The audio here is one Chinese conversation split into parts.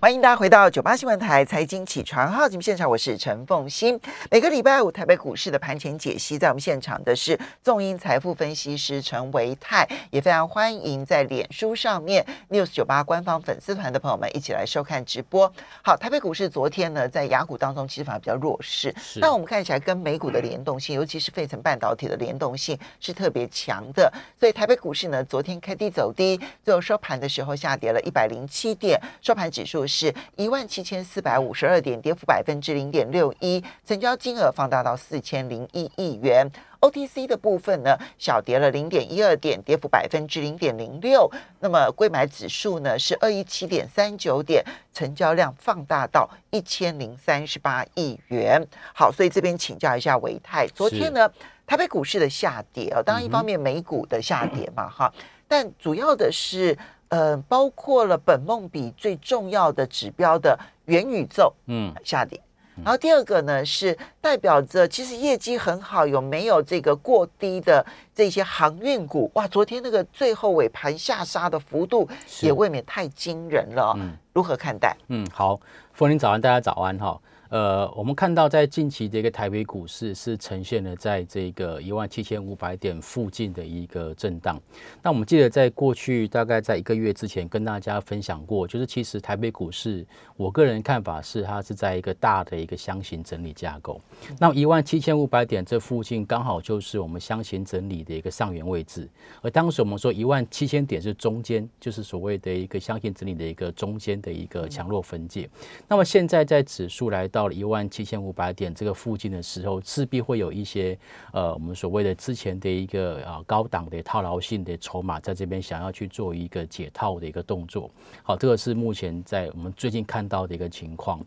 欢迎大家回到九八新闻台财经起床号节目现场，我是陈凤欣。每个礼拜五台北股市的盘前解析，在我们现场的是纵英财富分析师陈维泰，也非常欢迎在脸书上面 news 九八官方粉丝团的朋友们一起来收看直播。好，台北股市昨天呢，在雅股当中其实反而比较弱势，那我们看起来跟美股的联动性，尤其是费城半导体的联动性是特别强的。所以台北股市呢，昨天开低走低，最后收盘的时候下跌了一百零七点，收盘指数。是一万七千四百五十二点，跌幅百分之零点六一，成交金额放大到四千零一亿元。OTC 的部分呢，小跌了零点一二点，跌幅百分之零点零六。那么贵买指数呢是二一七点三九点，成交量放大到一千零三十八亿元。好，所以这边请教一下维泰，昨天呢台北股市的下跌啊，当然一方面美股的下跌嘛，哈，但主要的是。呃，包括了本梦比最重要的指标的元宇宙，嗯，下跌。然后第二个呢，是代表着其实业绩很好，有没有这个过低的这些航运股？哇，昨天那个最后尾盘下杀的幅度也未免太惊人了。嗯，如何看待？嗯，好，凤林早安，大家早安哈。呃，我们看到在近期的一个台北股市是呈现了在这个一万七千五百点附近的一个震荡。那我们记得在过去大概在一个月之前跟大家分享过，就是其实台北股市，我个人看法是它是在一个大的一个箱型整理架构。那一万七千五百点这附近刚好就是我们箱型整理的一个上缘位置。而当时我们说一万七千点是中间，就是所谓的一个箱型整理的一个中间的一个强弱分界。那么现在在指数来到。到了一万七千五百点这个附近的时候，势必会有一些呃，我们所谓的之前的一个啊高档的套牢性的筹码在这边想要去做一个解套的一个动作。好，这个是目前在我们最近看到的一个情况。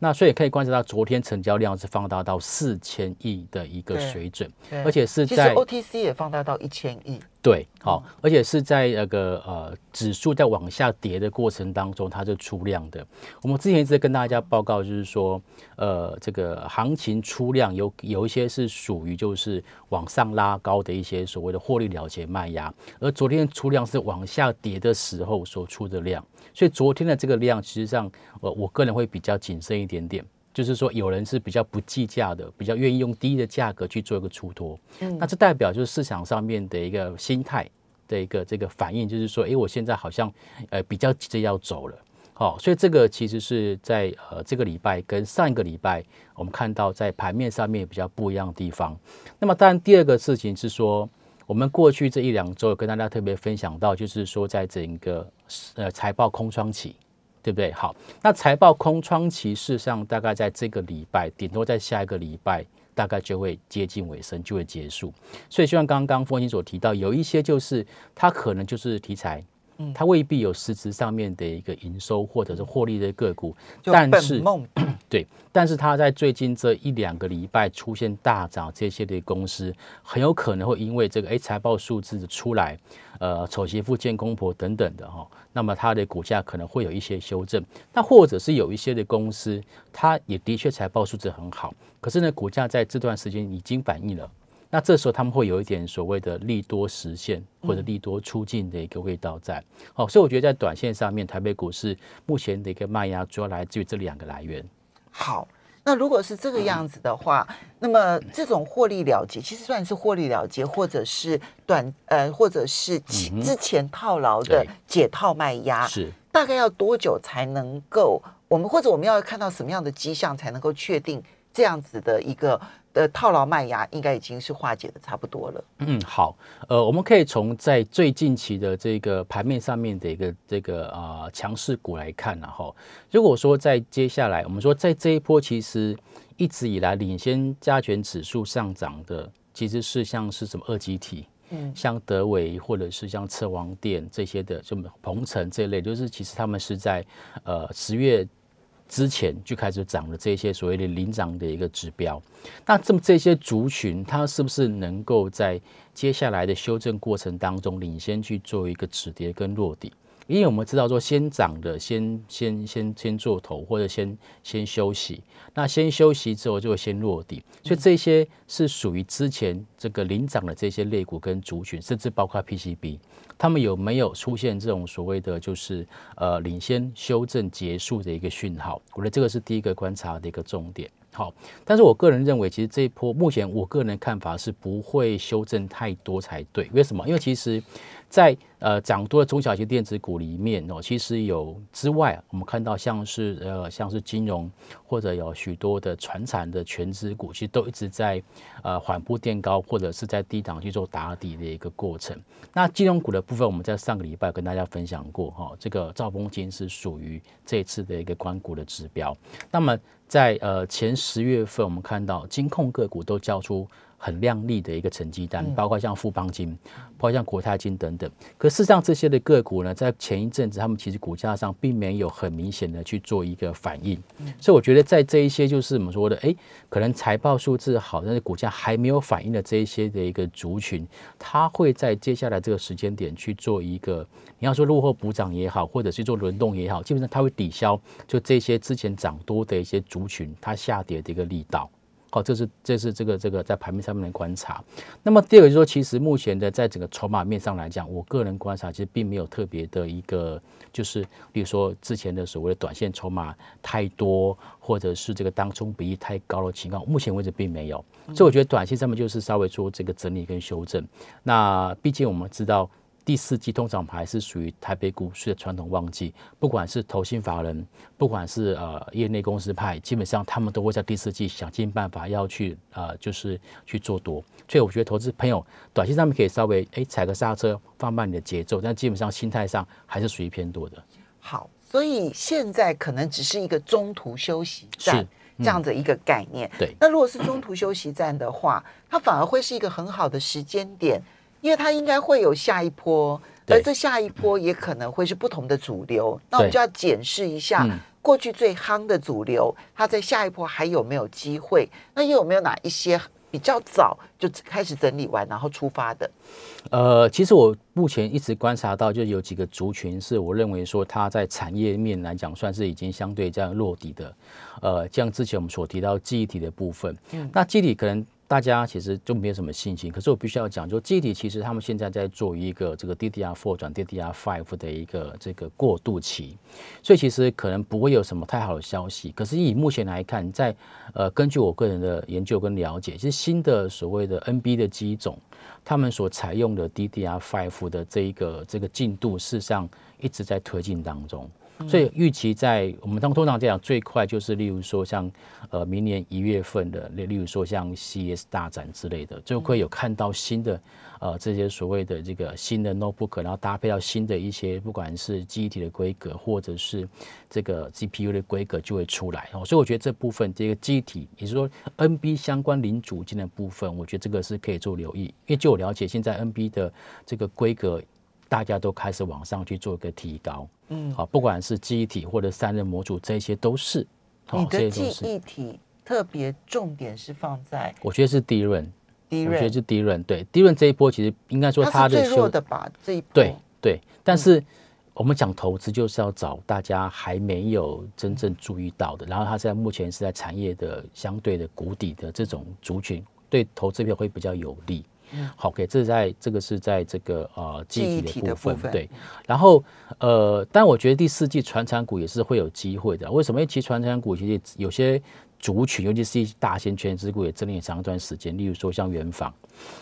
那所以可以观察到，昨天成交量是放大到四千亿的一个水准，而且是在 OTC 也放大到一千亿。对，好，而且是在那个呃指数在往下跌的过程当中，它是出量的。我们之前一直跟大家报告，就是说，呃，这个行情出量有有一些是属于就是往上拉高的一些所谓的获利了结卖压，而昨天出量是往下跌的时候所出的量，所以昨天的这个量，实际上，呃，我个人会比较谨慎一点点。就是说，有人是比较不计价的，比较愿意用低的价格去做一个出脱。嗯，那这代表就是市场上面的一个心态的一个这个反应，就是说，哎，我现在好像呃比较急着要走了。好，所以这个其实是在呃这个礼拜跟上一个礼拜，我们看到在盘面上面比较不一样的地方。那么当然，第二个事情是说，我们过去这一两周跟大家特别分享到，就是说在整个呃财报空窗期。对不对？好，那财报空窗期事实上大概在这个礼拜，顶多在下一个礼拜，大概就会接近尾声，就会结束。所以，就像刚刚风清所提到，有一些就是它可能就是题材，它未必有实质上面的一个营收或者是获利的个股，但是 对，但是它在最近这一两个礼拜出现大涨，这些的公司很有可能会因为这个哎财报数字的出来。呃，丑媳妇见公婆等等的哈，那么它的股价可能会有一些修正。那或者是有一些的公司，它也的确财报数字很好，可是呢，股价在这段时间已经反映了。那这时候他们会有一点所谓的利多实现或者利多出尽的一个味道在。好，所以我觉得在短线上面，台北股市目前的一个卖压主要来自于这两个来源。好。那如果是这个样子的话，那么这种获利了结，其实算是获利了结，或者是短呃，或者是之前套牢的解套卖压，是大概要多久才能够？我们或者我们要看到什么样的迹象才能够确定这样子的一个？的套牢卖压应该已经是化解的差不多了。嗯，好，呃，我们可以从在最近期的这个盘面上面的一个这个啊强势股来看，然后如果说在接下来，我们说在这一波其实一直以来领先加权指数上涨的，其实是像是什么二级体，嗯，像德伟或者是像车王店这些的，什么鹏程这类，就是其实他们是在呃十月。之前就开始涨了这些所谓的领涨的一个指标，那这么这些族群，它是不是能够在接下来的修正过程当中领先去做一个止跌跟落底？因为我们知道说先涨的先先先先做头，或者先先休息。那先休息之后就会先落地，所以这些是属于之前这个领涨的这些类股跟族群，甚至包括 PCB，他们有没有出现这种所谓的就是呃领先修正结束的一个讯号？我觉得这个是第一个观察的一个重点。好，但是我个人认为，其实这一波目前我个人的看法是不会修正太多才对。为什么？因为其实。在呃涨多的中小型电子股里面哦，其实有之外，我们看到像是呃像是金融或者有许多的传产的全资股，其实都一直在呃缓步垫高或者是在低档去做打底的一个过程。那金融股的部分，我们在上个礼拜跟大家分享过哈，这个兆丰金是属于这次的一个关股的指标。那么在呃前十月份，我们看到金控个股都交出。很亮丽的一个成绩单，包括像富邦金，包括像国泰金等等。可事实上，这些的个股呢，在前一阵子，他们其实股价上并没有很明显的去做一个反应。所以，我觉得在这一些就是我们说的，哎，可能财报数字好，但是股价还没有反应的这一些的一个族群，它会在接下来这个时间点去做一个，你要说落后补涨也好，或者是做轮动也好，基本上它会抵消就这些之前涨多的一些族群它下跌的一个力道。好，这是这是这个这个在盘面上面的观察。那么第二个就是说，其实目前的在整个筹码面上来讲，我个人观察其实并没有特别的一个，就是比如说之前的所谓的短线筹码太多，或者是这个当冲比例太高的情况，目前为止并没有。所以我觉得短线上面就是稍微做这个整理跟修正。那毕竟我们知道。第四季通常还是属于台北股市的传统旺季，不管是投信法人，不管是呃业内公司派，基本上他们都会在第四季想尽办法要去呃就是去做多。所以我觉得投资朋友短期上面可以稍微哎踩个刹车，放慢你的节奏，但基本上心态上还是属于偏多的。好，所以现在可能只是一个中途休息站这样的一个概念。对，那如果是中途休息站的话，它反而会是一个很好的时间点。因为它应该会有下一波，而这下一波也可能会是不同的主流，那我们就要检视一下过去最夯的主流，它在下一波还有没有机会？那又有没有哪一些比较早就开始整理完然后出发的？呃，其实我目前一直观察到，就有几个族群是我认为说它在产业面来讲算是已经相对这样落底的。呃，像之前我们所提到记忆体的部分，嗯，那记忆体可能。大家其实就没有什么信心，可是我必须要讲，就基体其实他们现在在做一个这个 DDR4 转 DDR5 的一个这个过渡期，所以其实可能不会有什么太好的消息。可是以目前来看，在呃根据我个人的研究跟了解，其实新的所谓的 NB 的机种，他们所采用的 DDR5 的这一个这个进度，事实上一直在推进当中。所以预期在我们当通常这样最快就是例如说像呃明年一月份的，例例如说像 CS 大展之类的，就会有看到新的呃这些所谓的这个新的 notebook，然后搭配到新的一些不管是记忆体的规格或者是这个 GPU 的规格就会出来哦。所以我觉得这部分这个记忆体，也就是说 NB 相关零组件的部分，我觉得这个是可以做留意，因为据我了解，现在 NB 的这个规格。大家都开始往上去做一个提高，嗯，好，不管是记忆体或者散热模组，这些都是。你的记忆体特别重点是放在，我觉得是低润，低润，我觉得是低润，对，低润这一波其实应该说它的最弱的吧，这一波，对对。但是我们讲投资就是要找大家还没有真正注意到的，然后它在目前是在产业的相对的谷底的这种族群，对投资票会比较有利。好，OK，这是在这个是在这个呃记忆体的部分，对。然后呃，但我觉得第四季传产股也是会有机会的。为什么？因为其实传产股其实有些族群，尤其是一大型全资股也整理很长一段时间。例如说像元房，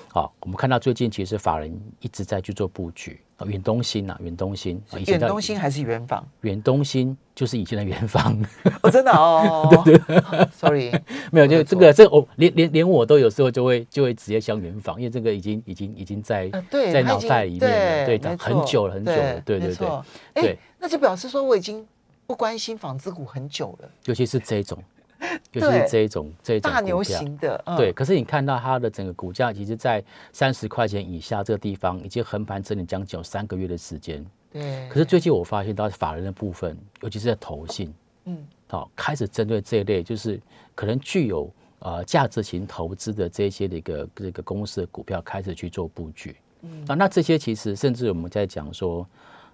好，我们看到最近其实法人一直在去做布局。远东新呐，远东新，远东新还是远房？远东新就是以前的远房。哦，真的哦。对对，sorry，没有，就这个，这我连连连我都有时候就会就会直接想远房，因为这个已经已经已经在在脑袋里面了，对，很久了很久了，对对对。哎，那就表示说我已经不关心纺织股很久了，尤其是这种。就是这一种这一种大牛型的，对。可是你看到它的整个股价，其实，在三十块钱以下这个地方，已经横盘整理将近有三个月的时间。对。可是最近我发现到法人的部分，尤其是在投信，嗯，好，开始针对这一类，就是可能具有呃价值型投资的这些的一个这个公司的股票，开始去做布局。嗯。啊，那这些其实甚至我们在讲说。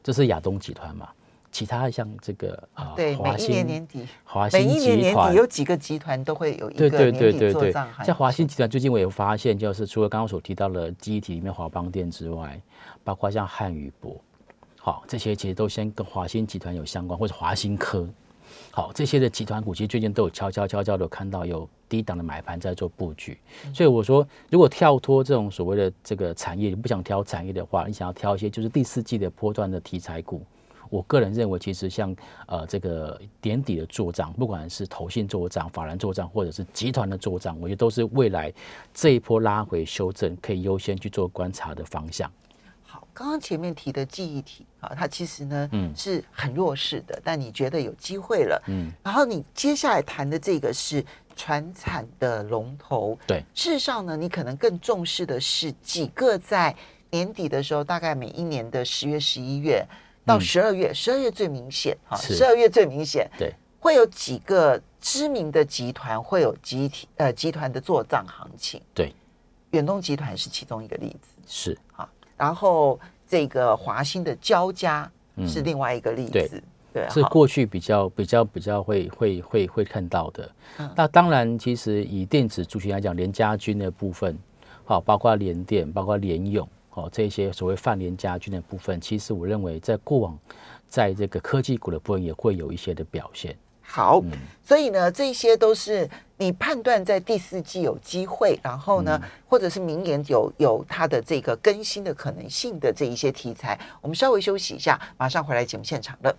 这是亚东集团嘛。其他像这个啊，对，华每一年年底，华每一年兴集团。年底有几个集团都会有一对个对对对年底做对。账行，像华兴集团最近我有发现，就是除了刚刚所提到的记忆体里面华邦电之外，包括像汉语博，好这些其实都先跟华兴集团有相关，或者华兴科，好这些的集团股其实最近都有悄悄悄悄的看到有低档的买盘在做布局，所以我说如果跳脱这种所谓的这个产业，你不想挑产业的话，你想要挑一些就是第四季的波段的题材股。我个人认为，其实像呃这个年底的做账，不管是投信做账、法人做账，或者是集团的做账，我觉得都是未来这一波拉回修正可以优先去做观察的方向。好，刚刚前面提的记忆体啊，它其实呢，嗯。是很弱势的，但你觉得有机会了，嗯，然后你接下来谈的这个是传产的龙头，对，事实上呢，你可能更重视的是几个在年底的时候，大概每一年的十月、十一月到十二月，十二月最明显啊，嗯是。十二月最明显，对，会有几个知名的集团会有集体呃集团的做账行情，对，远东集团是其中一个例子。是。啊，然后这个华兴的交加是另外一个例嗯对。子，对，是好。过去比较比较比较会会会会看到的。嗯。那当然，其实以电子族群来讲，联家军的部分，好，包括联电，包括联咏，哦，这些所谓泛联家居的部分，其实我认为在过往，在这个科技股的部分也会有一些的表现。好，嗯所以呢，这些都是你判断在第四季有机会，然后呢，嗯或者是明年有有它的这个更新的可能性的这一些题材。我们稍微休息一下，马上回来节目现场了。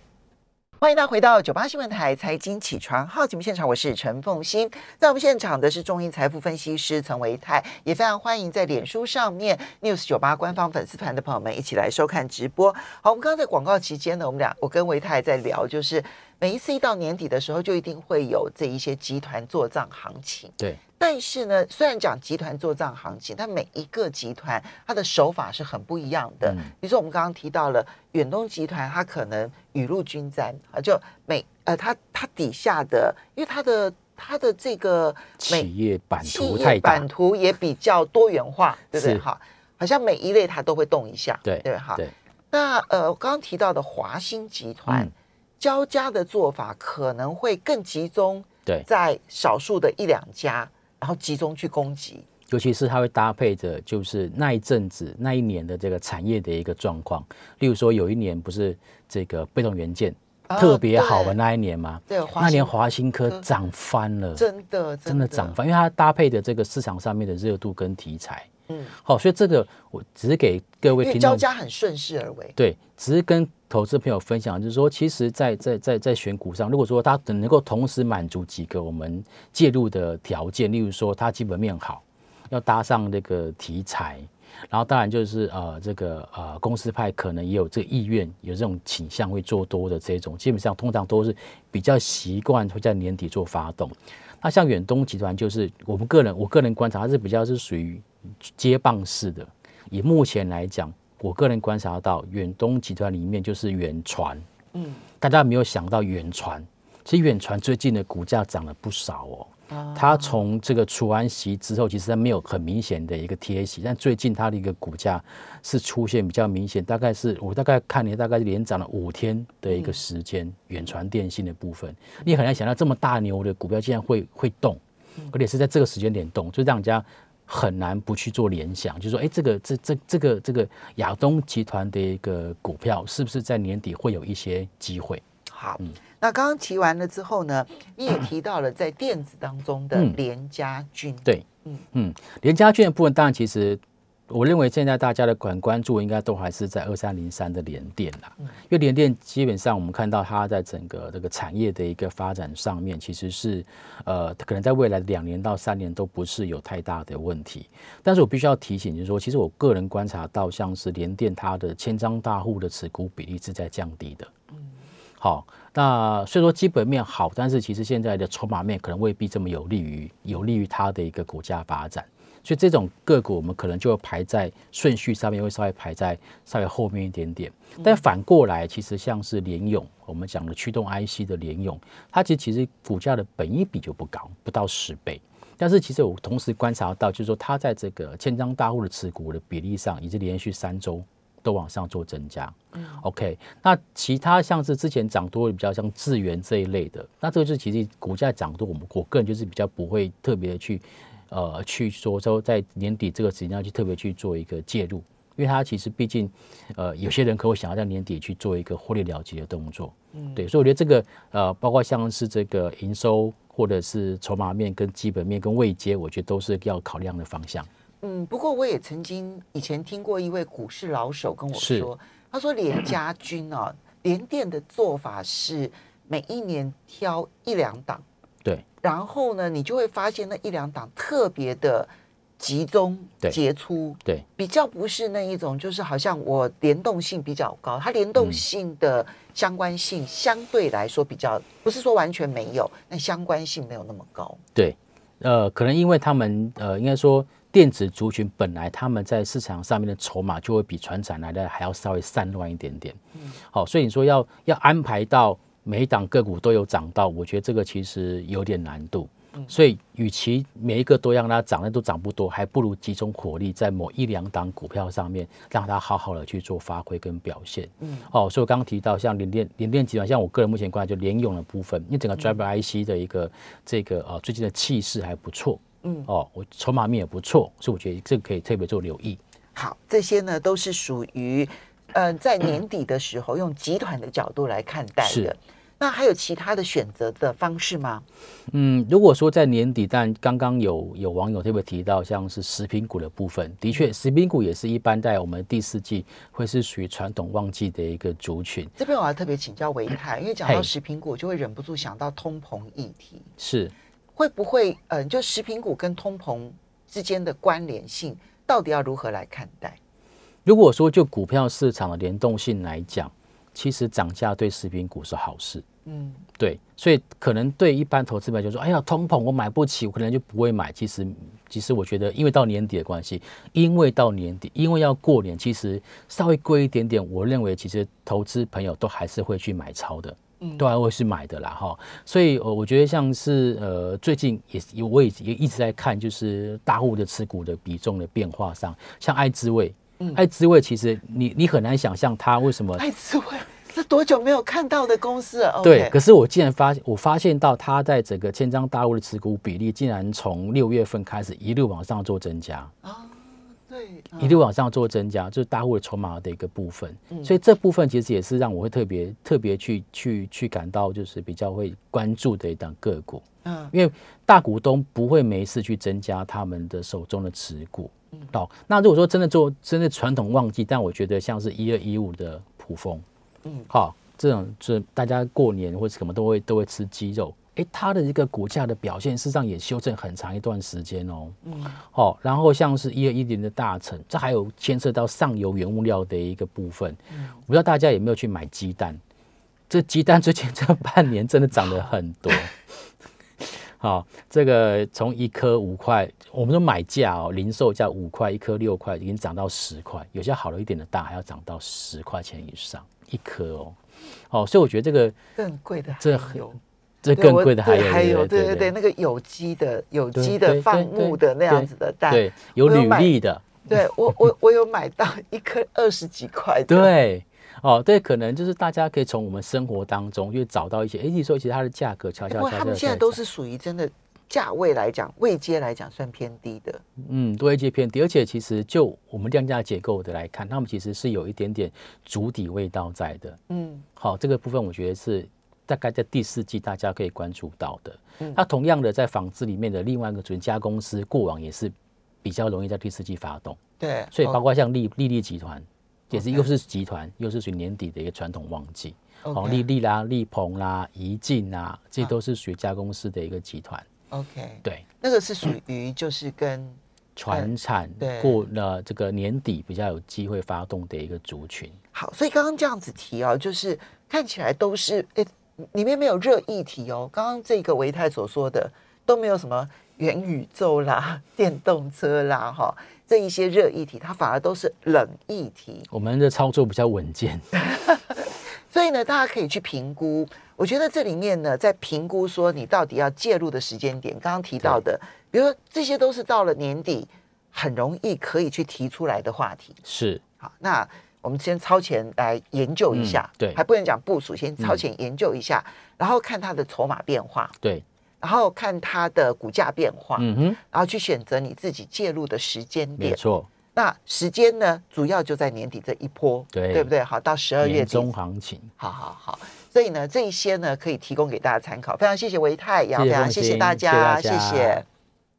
欢迎大家回到九八新闻台财经起床号节目现场，我是陈凤欣。在我们现场的是中银财富分析师陈维泰，也非常欢迎在脸书上面 News 九八官方粉丝团的朋友们一起来收看直播。好，我们刚刚在广告期间呢，我们俩我跟维泰在聊，就是每一次一到年底的时候，就一定会有这一些集团做账行情。对，但是呢，虽然讲集团做账行情，但每一个集团它的手法是很不一样的。嗯比如说我们刚刚提到了远东集团，它可能雨露均沾啊，就每呃它它底下的，因为它的它的这个每企业版企图太大版，图也比较多元化，对不对？哈好，像每一类它都会动一下，对对，哈。对，那呃，刚刚提到的华兴集团、嗯交加的做法可能会更集中对，在少数的一两家，然后集中去攻击。尤其是它会搭配着就是那一阵子那一年的这个产业的一个状况，例如说有一年不是这个被动元件啊特别好的那一年吗？对，那年华兴科科涨翻了，真的真的涨翻，因为它搭配的这个市场上面的热度跟题材，嗯，好，所以这个我只是给各位因为交听众加很顺势而为。对，只是跟投资朋友分享，就是说，其实在，在在在选股上，如果说它能够同时满足几个我们介入的条件，例如说它基本面好，要搭上这个题材，然后当然就是呃这个呃公司派可能也有这个意愿，有这种倾向会做多的这种，基本上通常都是比较习惯会在年底做发动。那像远东集团，就是我们个人我个人观察，它是比较是属于接棒式的。以目前来讲，我个人观察到，远东集团里面就是远传，嗯，大家没有想到远传，其实远传最近的股价涨了不少哦。啊。它从这个除完息之后，其实它没有很明显的一个贴息，但最近它的一个股价是出现比较明显，大概是我大概看你大概是连涨了五天的一个时间，远传电信的部分，你很难想到这么大牛的股票竟然会会动，而且是在这个时间点动，就让人家很难不去做联想，就说，哎，这个这这这个这个亚东集团的一个股票是不是在年底会有一些机会？好，嗯。那刚刚提完了之后呢，你也提到了在电子当中的嗯。联家军，对，嗯嗯。嗯，联家军的部分，当然其实我认为现在大家的管关注应该都还是在二三零三的联电啦，因为联电基本上我们看到它在整个这个产业的一个发展上面，其实是呃可能在未来两年到三年都不是有太大的问题。但是我必须要提醒，就是说，其实我个人观察到，像是联电它的千张大户的持股比例是在降低的。好，那虽说基本面好，但是其实现在的筹码面可能未必这么有利于有利于它的一个股价发展，所以这种个股我们可能就会排在顺序上面会稍微排在稍微后面一点点。但反过来，其实像是联勇，我们讲的驱动 IC 的联勇，它其实其实股价的本益比就不高，不到十倍。但是其实我同时观察到，就是说它在这个千张大户的持股的比例上，已经连续三周都往上做增加。OK，那其他像是之前涨多的比较像智源这一类的，那这个就是其实股价涨多，我们我个人就是比较不会特别的去呃去说说在年底这个时间要去特别去做一个介入，因为它其实毕竟呃有些人可能会想要在年底去做一个获利了结的动作，嗯，对，所以我觉得这个呃包括像是这个营收或者是筹码面跟基本面跟未接，我觉得都是要考量的方向。嗯，不过我也曾经以前听过一位股市老手跟我是。说，他说连家军啊，联电的做法是每一年挑一两档，对然后呢，你就会发现那一两档特别的集中、对杰出，对比较不是那一种，就是好像我联动性比较高，它联动性的相关性相对来说比较，不是说完全没有，那相关性没有那么高。对，呃，可能因为他们呃，应该说电子族群本来他们在市场上面的筹码就会比船产来的还要稍微散乱一点点。嗯，好，所以你说要要安排到每一档个股都有涨到，我觉得这个其实有点难度。所以，与其每一个都让它涨，那都涨不多，还不如集中火力在某一两档股票上面，让它好好的去做发挥跟表现。嗯，哦，所以我刚刚提到像联电、联电集团，像我个人目前观察就联咏的部分，因为整个 Driver IC 的一个这个呃最近的气势还不错。嗯，哦，我筹码面也不错，所以我觉得这个可以特别做留意。好，这些呢都是属于呃在年底的时候用集团的角度来看待的是。那还有其他的选择的方式吗？嗯，如果说在年底，但刚刚有有网友特别提到，像是食品股的部分，的确，食品股也是一般在我们第四季会是属于传统旺季的一个族群。这边我要特别请教维泰，因为讲到食品股，就会忍不住想到通膨议题，是，会不会呃，就食品股跟通膨之间的关联性，到底要如何来看待？如果说就股票市场的联动性来讲，其实涨价对食品股是好事。嗯，对，所以可能对一般投资者就说：“哎呀，通膨我买不起，我可能就不会买。”其实，其实我觉得，因为到年底的关系，因为到年底，因为要过年，其实稍微贵一点点，我认为其实投资朋友都还是会去买超的，嗯都还会去买的啦哈。所以，呃，我觉得像是呃，最近也是我也也一直在看，就是大户的持股的比重的变化上，像爱滋味，嗯。爱滋味其实你你很难想象它为什么爱滋味，是多久没有看到的公司了？对可是我竟然发我发现到它在整个千张大物的持股比例，竟然从六月份开始一路往上做增加，啊，对，嗯。一路往上做增加，就是大户的筹码的一个部分。所以这部分其实也是让我会特别特别去去去感到就是比较会关注的一档个股，嗯。因为大股东不会没事去增加他们的手中的持股。好，那如果说真的做真的传统旺季，但我觉得像是一二一五的普丰，嗯好，这种这大家过年或者什么都会都会吃鸡肉，哎，它的一个股价的表现，事实上也修正很长一段时间哦。嗯好，然后像是一二一零的大成，这还有牵涉到上游原物料的一个部分。嗯我不知道大家有没有去买鸡蛋？这鸡蛋最近这半年真的涨了很多。好，这个从一颗五块，我们说买价哦，零售价五块，一颗六块，已经涨到十块，有些好了一点的大还要涨到十块钱以上一颗哦。哦，所以我觉得这个更贵的这还有。这更贵的还有还有对对对对，那个有机的有对机的放牧的那样子的蛋，对有履历的，对我我我有买到一颗二十几块的，对，哦，对，可能就是大家可以从我们生活当中去找到一些，哎，你说其实它的价格悄悄悄悄他们现在都是属于真的价位来讲，位阶来讲算偏低的。嗯，多一些偏低，而且其实就我们量价结构的来看，他们其实是有一点点主底味道在的。嗯好，这个部分我觉得是大概在第四季大家可以关注到的。嗯那同样的，在纺织里面的另外一个准家公司，过往也是比较容易在第四季发动，对，所以哦包括像利利利集团，也是又是集团，又是属于年底的一个传统旺季。哦利利啦、利鹏啦、怡进啊，这都是属于家公司的一个集团。OK，对，那个是属于就是跟船产对过了这个年底比较有机会发动的一个族群。好，所以刚刚这样子提哦，就是看起来都是诶，里面没有热议题哦。刚刚这个维泰所说的都没有什么元宇宙啦、电动车啦，哈，这一些热议题，它反而都是冷议题。我们的操作比较稳健，所以呢，大家可以去评估。我觉得这里面呢，在评估说你到底要介入的时间点，刚刚提到的，比如说这些都是到了年底很容易可以去提出来的话题。是。好，那我们先超前来研究一下，嗯对。还不能讲部署，先超前研究一下，然后看它的筹码变化，对，然后看它的股价变化，嗯哼，然后去选择你自己介入的时间点。没错，那时间呢，主要就在年底这一波，对对不对？好，到十二月中，行情，好好好。所以呢，这一些呢，可以提供给大家参考。非常谢谢维泰，也非常谢谢大家谢谢